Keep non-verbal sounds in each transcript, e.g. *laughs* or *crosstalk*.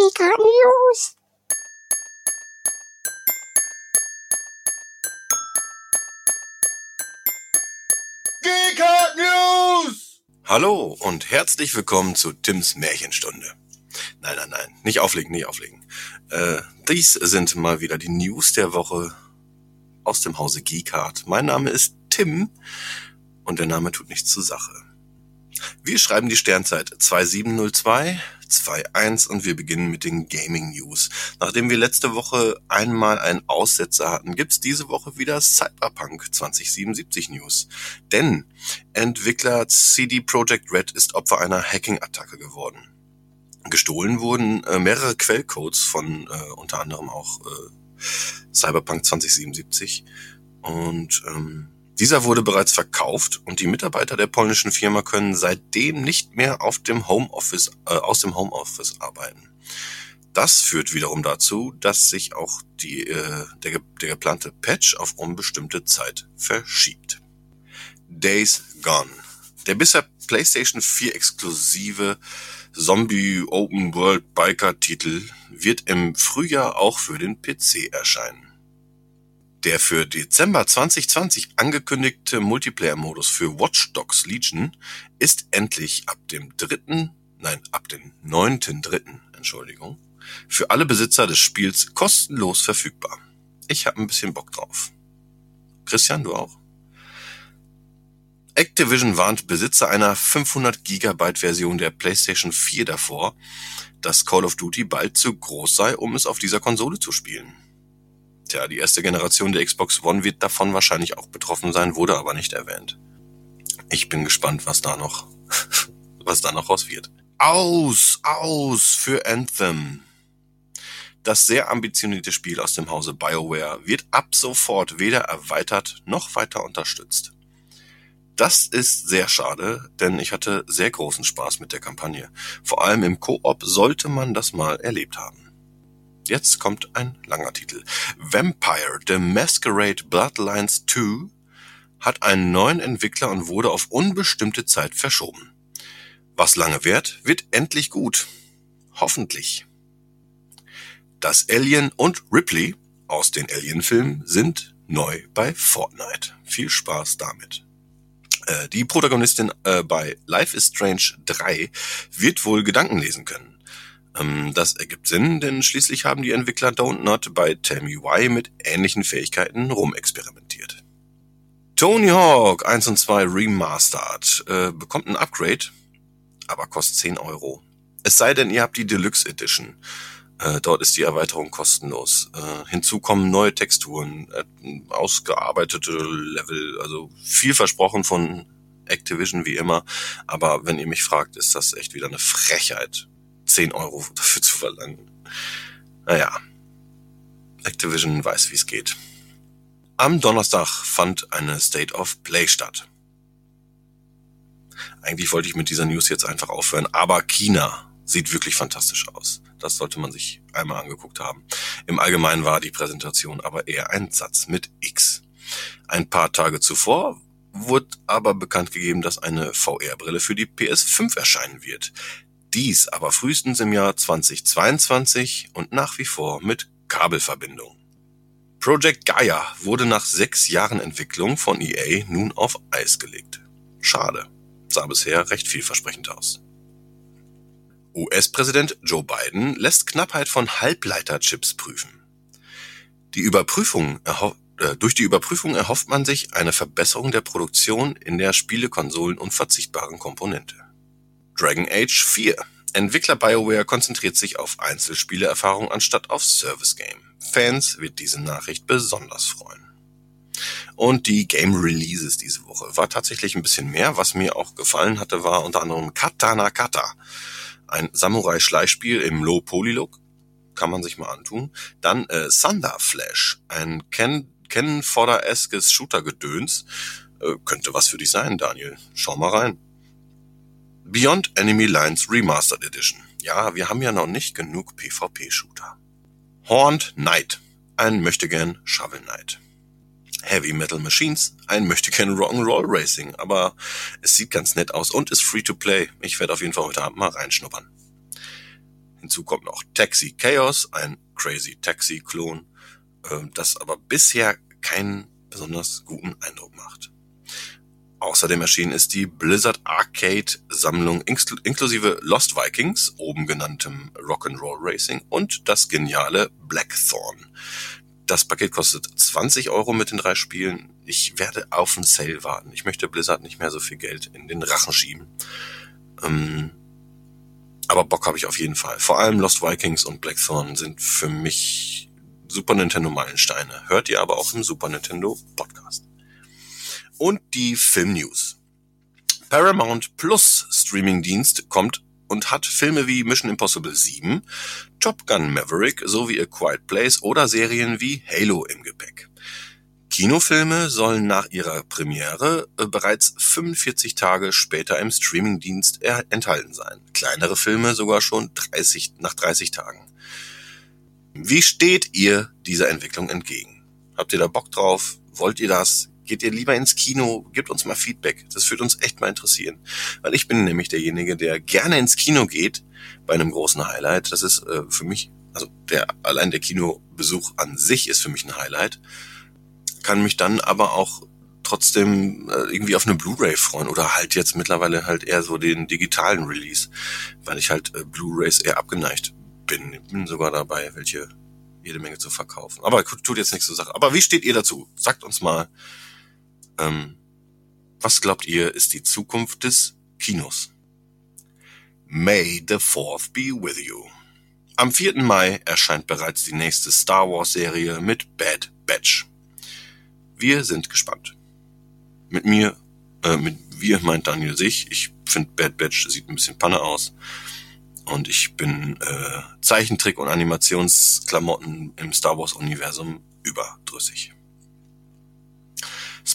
Giga News. Geekart News! Hallo und herzlich willkommen zu Tims Märchenstunde. Nein, nein, nein, nicht auflegen, nicht auflegen. Äh, dies sind mal wieder die News der Woche aus dem Hause Geekart. Mein Name ist Tim und der Name tut nichts zur Sache. Wir schreiben die Sternzeit 2702 2.1 und wir beginnen mit den Gaming News. Nachdem wir letzte Woche einmal einen Aussetzer hatten, gibt's diese Woche wieder Cyberpunk 2077 News. Denn Entwickler CD Projekt Red ist Opfer einer Hacking-Attacke geworden. Gestohlen wurden äh, mehrere Quellcodes von äh, unter anderem auch äh, Cyberpunk 2077 und ähm, dieser wurde bereits verkauft und die Mitarbeiter der polnischen Firma können seitdem nicht mehr auf dem Homeoffice, äh, aus dem Homeoffice arbeiten. Das führt wiederum dazu, dass sich auch die, äh, der, der geplante Patch auf unbestimmte Zeit verschiebt. Days Gone. Der bisher PlayStation 4 exklusive Zombie Open World Biker Titel wird im Frühjahr auch für den PC erscheinen. Der für Dezember 2020 angekündigte Multiplayer-Modus für Watch Dogs Legion ist endlich ab dem dritten, nein, ab dem neunten dritten, Entschuldigung, für alle Besitzer des Spiels kostenlos verfügbar. Ich habe ein bisschen Bock drauf. Christian, du auch? Activision warnt Besitzer einer 500 Gigabyte Version der PlayStation 4 davor, dass Call of Duty bald zu groß sei, um es auf dieser Konsole zu spielen. Tja, die erste Generation der Xbox One wird davon wahrscheinlich auch betroffen sein, wurde aber nicht erwähnt. Ich bin gespannt, was da noch, *laughs* was da noch raus wird. Aus, aus für Anthem. Das sehr ambitionierte Spiel aus dem Hause BioWare wird ab sofort weder erweitert noch weiter unterstützt. Das ist sehr schade, denn ich hatte sehr großen Spaß mit der Kampagne. Vor allem im Koop sollte man das mal erlebt haben. Jetzt kommt ein langer Titel. Vampire The Masquerade Bloodlines 2 hat einen neuen Entwickler und wurde auf unbestimmte Zeit verschoben. Was lange währt, wird endlich gut. Hoffentlich. Das Alien und Ripley aus den Alien-Filmen sind neu bei Fortnite. Viel Spaß damit. Äh, die Protagonistin äh, bei Life is Strange 3 wird wohl Gedanken lesen können. Ähm, das ergibt Sinn, denn schließlich haben die Entwickler Don't Not bei Tell Me Why mit ähnlichen Fähigkeiten rumexperimentiert. Tony Hawk 1 und 2 Remastered äh, bekommt ein Upgrade, aber kostet 10 Euro. Es sei denn, ihr habt die Deluxe Edition. Äh, dort ist die Erweiterung kostenlos. Äh, hinzu kommen neue Texturen, äh, ausgearbeitete Level, also viel versprochen von Activision wie immer. Aber wenn ihr mich fragt, ist das echt wieder eine Frechheit. 10 Euro dafür zu verlangen. Naja, Activision weiß, wie es geht. Am Donnerstag fand eine State of Play statt. Eigentlich wollte ich mit dieser News jetzt einfach aufhören, aber China sieht wirklich fantastisch aus. Das sollte man sich einmal angeguckt haben. Im Allgemeinen war die Präsentation aber eher ein Satz mit X. Ein paar Tage zuvor wurde aber bekannt gegeben, dass eine VR-Brille für die PS5 erscheinen wird. Dies aber frühestens im Jahr 2022 und nach wie vor mit Kabelverbindung. Project Gaia wurde nach sechs Jahren Entwicklung von EA nun auf Eis gelegt. Schade, sah bisher recht vielversprechend aus. US-Präsident Joe Biden lässt Knappheit von Halbleiterchips prüfen. Die Überprüfung äh, durch die Überprüfung erhofft man sich eine Verbesserung der Produktion in der Spielekonsolen unverzichtbaren Komponente. Dragon Age 4. Entwickler BioWare konzentriert sich auf Einzelspielerfahrung anstatt auf Service Game. Fans wird diese Nachricht besonders freuen. Und die Game Releases diese Woche war tatsächlich ein bisschen mehr. Was mir auch gefallen hatte, war unter anderem Katana Kata. Ein Samurai-Schleichspiel im Low-Poly-Look. Kann man sich mal antun. Dann äh, Thunder Flash. Ein Ken, Ken Fodder-eskes Shooter-Gedöns. Äh, könnte was für dich sein, Daniel. Schau mal rein. Beyond Enemy Lines Remastered Edition. Ja, wir haben ja noch nicht genug PvP-Shooter. Horned Knight. Ein Möchtegern Shovel Knight. Heavy Metal Machines. Ein Möchtegern Rock'n'Roll Racing. Aber es sieht ganz nett aus und ist free to play. Ich werde auf jeden Fall heute Abend mal reinschnuppern. Hinzu kommt noch Taxi Chaos, ein Crazy Taxi-Klon, äh, das aber bisher keinen besonders guten Eindruck macht. Außerdem erschienen ist die Blizzard Arcade Sammlung inklusive Lost Vikings, oben genanntem Rock'n'Roll Racing und das geniale Blackthorn. Das Paket kostet 20 Euro mit den drei Spielen. Ich werde auf den Sale warten. Ich möchte Blizzard nicht mehr so viel Geld in den Rachen schieben. Ähm, aber Bock habe ich auf jeden Fall. Vor allem Lost Vikings und Blackthorn sind für mich Super Nintendo Meilensteine. Hört ihr aber auch im Super Nintendo Podcast. Und die Film News. Paramount Plus Streamingdienst kommt und hat Filme wie Mission Impossible 7, Top Gun Maverick sowie A Quiet Place oder Serien wie Halo im Gepäck. Kinofilme sollen nach ihrer Premiere äh, bereits 45 Tage später im Streamingdienst enthalten sein. Kleinere Filme sogar schon 30, nach 30 Tagen. Wie steht ihr dieser Entwicklung entgegen? Habt ihr da Bock drauf? Wollt ihr das? Geht ihr lieber ins Kino? Gebt uns mal Feedback. Das würde uns echt mal interessieren. Weil ich bin nämlich derjenige, der gerne ins Kino geht bei einem großen Highlight. Das ist äh, für mich, also der, allein der Kinobesuch an sich ist für mich ein Highlight kann mich dann aber auch trotzdem äh, irgendwie auf eine Blu-ray freuen oder halt jetzt mittlerweile halt eher so den digitalen Release, weil ich halt äh, Blu-rays eher abgeneigt bin. Bin sogar dabei, welche jede Menge zu verkaufen. Aber tut jetzt nichts zur Sache. Aber wie steht ihr dazu? Sagt uns mal, ähm, was glaubt ihr ist die Zukunft des Kinos? May the Fourth be with you. Am 4. Mai erscheint bereits die nächste Star Wars Serie mit Bad Batch. Wir sind gespannt. Mit mir, äh, mit wir meint Daniel sich. Ich finde Bad Batch sieht ein bisschen Panne aus. Und ich bin äh, Zeichentrick- und Animationsklamotten im Star Wars-Universum überdrüssig.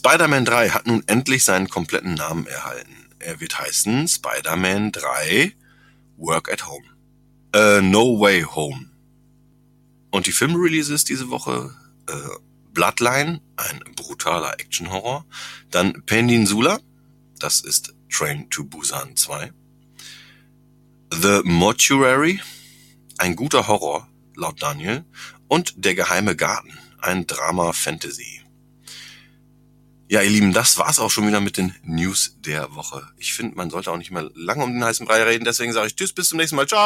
Spider-Man 3 hat nun endlich seinen kompletten Namen erhalten. Er wird heißen Spider-Man 3 Work at Home. Äh, no Way Home. Und die Filmreleases diese Woche äh, Bloodline, ein brutaler Action-Horror. Dann Peninsula, das ist Train to Busan 2. The Mortuary, ein guter Horror, laut Daniel. Und Der geheime Garten, ein Drama-Fantasy. Ja, ihr Lieben, das war's auch schon wieder mit den News der Woche. Ich finde, man sollte auch nicht mehr lange um den heißen Brei reden, deswegen sage ich Tschüss, bis zum nächsten Mal. Ciao.